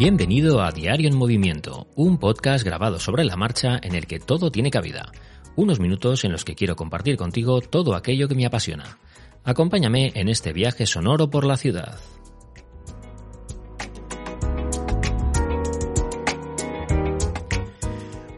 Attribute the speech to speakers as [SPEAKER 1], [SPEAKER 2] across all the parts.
[SPEAKER 1] Bienvenido a Diario en Movimiento, un podcast grabado sobre la marcha en el que todo tiene cabida. Unos minutos en los que quiero compartir contigo todo aquello que me apasiona. Acompáñame en este viaje sonoro por la ciudad.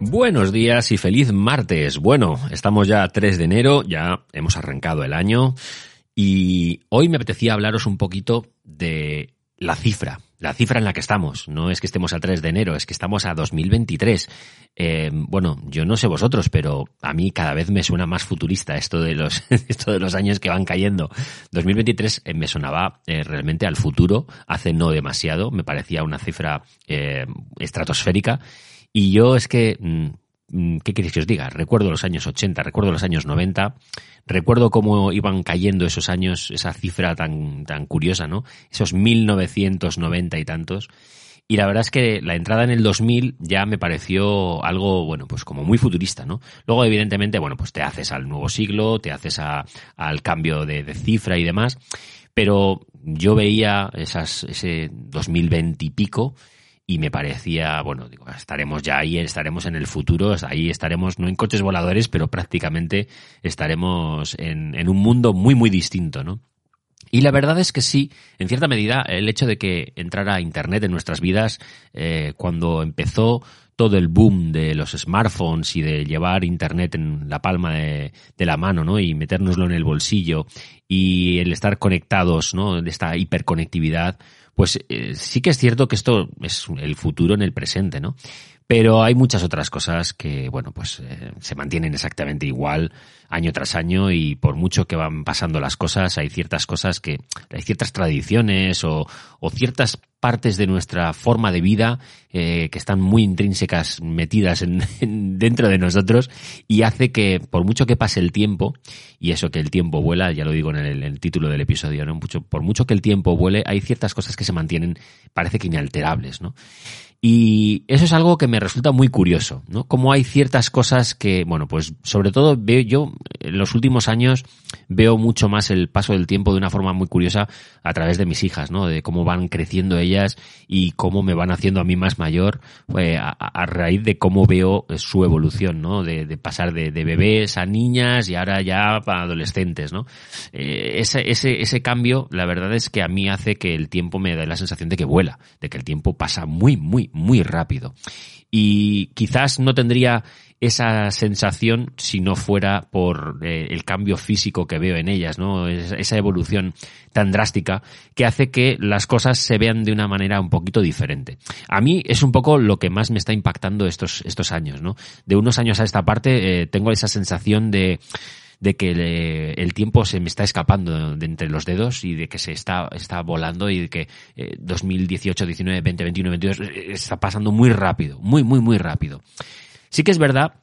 [SPEAKER 1] Buenos días y feliz martes. Bueno, estamos ya a 3 de enero, ya hemos arrancado el año y hoy me apetecía hablaros un poquito de la cifra, la cifra en la que estamos. No es que estemos a 3 de enero, es que estamos a 2023. Eh, bueno, yo no sé vosotros, pero a mí cada vez me suena más futurista esto de los, esto de los años que van cayendo. 2023 eh, me sonaba eh, realmente al futuro, hace no demasiado, me parecía una cifra estratosférica. Y yo es que Mm, ¿qué queréis que os diga? Recuerdo los años 80, recuerdo los años 90, recuerdo cómo iban cayendo esos años, esa cifra tan, tan curiosa, ¿no? Esos 1990 y tantos. Y la verdad es que la entrada en el 2000 ya me pareció algo, bueno, pues como muy futurista, ¿no? Luego, evidentemente, bueno, pues te haces al nuevo siglo, te haces a, al cambio de, de, cifra y demás, pero yo veía esas, ese 2020 y pico y me parecía, bueno, digo, estaremos ya ahí, estaremos en el futuro, ahí estaremos no en coches voladores, pero prácticamente estaremos en, en un mundo muy, muy distinto, ¿no? Y la verdad es que sí, en cierta medida, el hecho de que entrara Internet en nuestras vidas, eh, cuando empezó todo el boom de los smartphones y de llevar Internet en la palma de, la mano, ¿no? Y metérnoslo en el bolsillo y el estar conectados, ¿no? De esta hiperconectividad, pues eh, sí que es cierto que esto es el futuro en el presente, ¿no? Pero hay muchas otras cosas que, bueno, pues eh, se mantienen exactamente igual año tras año y por mucho que van pasando las cosas, hay ciertas cosas que, hay ciertas tradiciones o ciertas partes de nuestra forma de vida eh, que están muy intrínsecas metidas en, en, dentro de nosotros y hace que por mucho que pase el tiempo y eso que el tiempo vuela ya lo digo en el, en el título del episodio no mucho por mucho que el tiempo vuele hay ciertas cosas que se mantienen parece que inalterables no y eso es algo que me resulta muy curioso, ¿no? Como hay ciertas cosas que, bueno, pues sobre todo veo yo en los últimos años veo mucho más el paso del tiempo de una forma muy curiosa a través de mis hijas, ¿no? De cómo van creciendo ellas y cómo me van haciendo a mí más mayor eh, a, a, raíz de cómo veo su evolución, ¿no? De, pasar de, bebés a niñas y ahora ya para adolescentes, ¿no? Eh, ese, ese, ese cambio, la verdad es que a mí hace que el tiempo me dé la sensación de que vuela, de que el tiempo pasa muy, muy, muy rápido. Y quizás no tendría esa sensación si no fuera por eh, el cambio físico que veo en ellas, ¿no? Esa evolución tan drástica que hace que las cosas se vean de una manera un poquito diferente. A mí es un poco lo que más me está impactando estos, estos años, ¿no? De unos años a esta parte eh, tengo esa sensación de de que el tiempo se me está escapando de entre los dedos y de que se está, está volando y de que eh, 2018, 19, 20, 21, 22 está pasando muy rápido, muy, muy, muy rápido. Sí que es verdad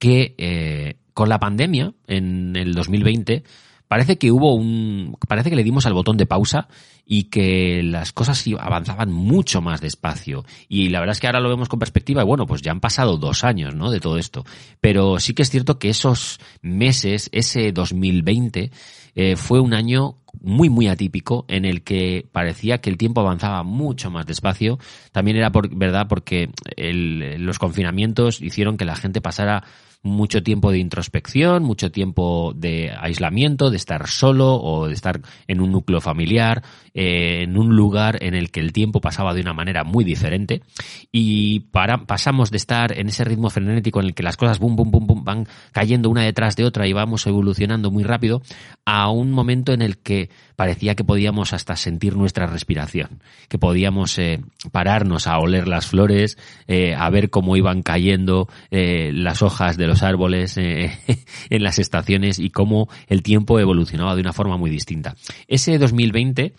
[SPEAKER 1] que eh, con la pandemia en el 2020 parece que hubo un, parece que le dimos al botón de pausa y que las cosas avanzaban mucho más despacio. Y la verdad es que ahora lo vemos con perspectiva y bueno, pues ya han pasado dos años, ¿no? De todo esto. Pero sí que es cierto que esos meses, ese 2020, eh, fue un año muy, muy atípico en el que parecía que el tiempo avanzaba mucho más despacio. También era por, verdad porque el, los confinamientos hicieron que la gente pasara mucho tiempo de introspección, mucho tiempo de aislamiento, de estar solo o de estar en un núcleo familiar, eh, en un lugar en el que el tiempo pasaba de una manera muy diferente. Y pasamos de estar en ese ritmo frenético en el que las cosas bum, bum, bum, bum van cayendo una detrás de otra y vamos evolucionando muy rápido a un momento en el que parecía que podíamos hasta sentir nuestra respiración, que podíamos eh, pararnos a oler las flores, eh, a ver cómo iban cayendo las hojas de los árboles en las estaciones y cómo el tiempo evolucionaba de una forma muy distinta. Ese 2020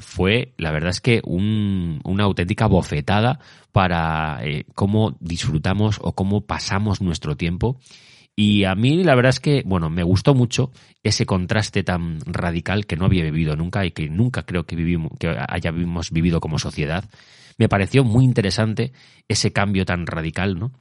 [SPEAKER 1] fue, la verdad es que una auténtica bofetada para cómo disfrutamos o cómo pasamos nuestro tiempo y a mí la verdad es que, bueno, me gustó mucho ese contraste tan radical que no había vivido nunca y que nunca creo que, vivimos, que hayamos vivido como sociedad. Me pareció muy interesante ese cambio tan radical, ¿no?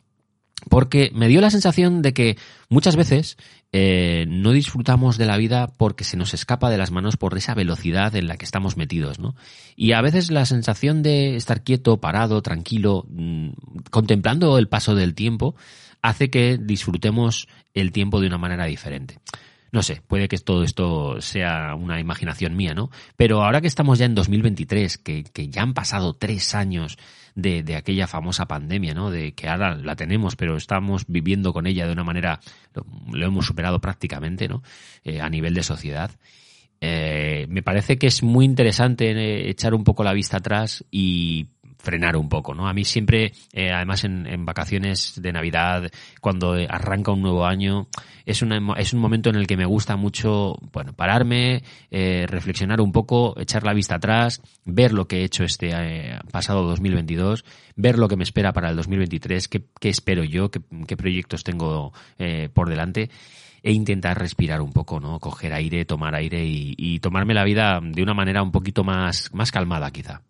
[SPEAKER 1] Porque me dio la sensación de que muchas veces eh, no disfrutamos de la vida porque se nos escapa de las manos por esa velocidad en la que estamos metidos, ¿no? Y a veces la sensación de estar quieto, parado, tranquilo, mm, contemplando el paso del tiempo, hace que disfrutemos el tiempo de una manera diferente. No sé, puede que todo esto sea una imaginación mía, ¿no? Pero ahora que estamos ya en 2023, que, que ya han pasado tres años de, de, aquella famosa pandemia, ¿no? De que ahora la tenemos, pero estamos viviendo con ella de una manera, lo, hemos superado prácticamente, ¿no? Eh, a nivel de sociedad. Eh, me parece que es muy interesante eh, echar un poco la vista atrás y frenar un poco, ¿no? A mí siempre, eh, además en, vacaciones de Navidad, cuando arranca un nuevo año, es, es un momento en el que me gusta mucho, bueno, pararme, eh, reflexionar un poco, echar la vista atrás, ver lo que he hecho este eh, pasado 2022, ver lo que me espera para el 2023, qué, qué espero yo, qué, qué proyectos tengo por delante e intentar respirar un poco, ¿no? Coger aire, tomar aire y, y tomarme la vida de una manera un poquito más, más calmada, quizá.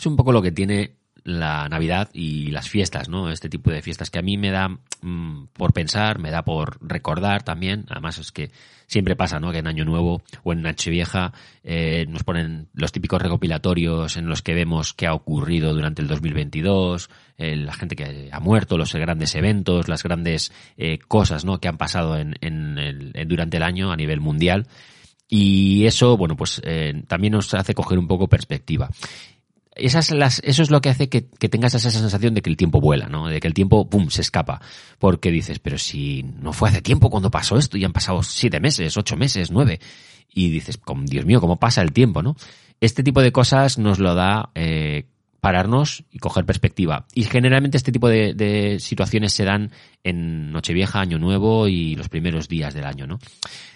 [SPEAKER 1] Es un poco lo que tiene la Navidad y las fiestas, ¿no? Este tipo de fiestas que a mí me da mm, por pensar, me da por recordar también. Además es que siempre pasa, ¿no? Que en Año Nuevo o en Nochevieja eh, nos ponen los típicos recopilatorios en los que vemos qué ha ocurrido durante el 2022, eh, la gente que ha muerto, los grandes eventos, las grandes eh, cosas, ¿no? Que han pasado en, en durante el año a nivel mundial. Y eso, bueno, pues eh, también nos hace coger un poco perspectiva esas las, eso es lo que hace que, tengas esa sensación de que el tiempo vuela, ¿no? De que el tiempo, pum, se escapa. Porque dices, pero si no fue hace tiempo cuando pasó esto y han pasado siete meses, ocho meses, nueve. Y dices, Dios mío, ¿cómo pasa el tiempo, no? Este tipo de cosas nos lo da eh, pararnos y coger perspectiva. Y generalmente este tipo de, de, situaciones se dan en Nochevieja, Año Nuevo y los primeros días del año, ¿no?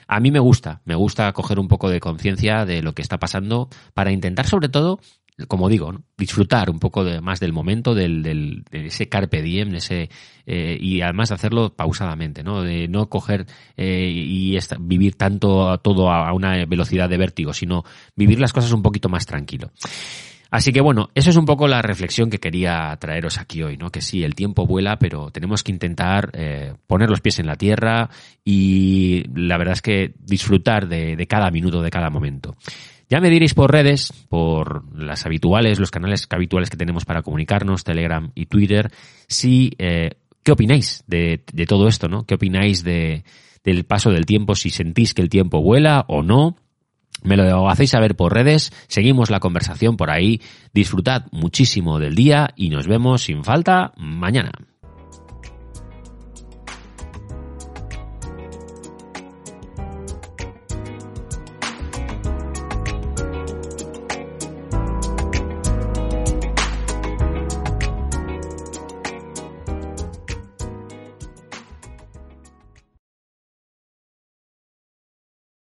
[SPEAKER 1] A mí me gusta, me gusta coger un poco de conciencia de lo que está pasando para intentar sobre todo como digo, disfrutar un poco de, más del momento, del, del, de ese carpe diem, ese, eh, y además de hacerlo pausadamente, ¿no? De no coger eh, y vivir tanto todo a, una velocidad de vértigo, sino vivir las cosas un poquito más tranquilo. Así que bueno, eso es un poco la reflexión que quería traeros aquí hoy, ¿no? Que sí, el tiempo vuela, pero tenemos que intentar eh, poner los pies en la tierra y la verdad es que disfrutar de cada minuto, de cada momento. Ya me diréis por redes, por las habituales, los canales habituales que tenemos para comunicarnos, Telegram y Twitter, si eh, qué opináis de, todo esto, ¿no? ¿Qué opináis de, del paso del tiempo? Si sentís que el tiempo vuela o no. Me lo hacéis saber por redes, seguimos la conversación por ahí, disfrutad muchísimo del día y nos vemos sin falta mañana.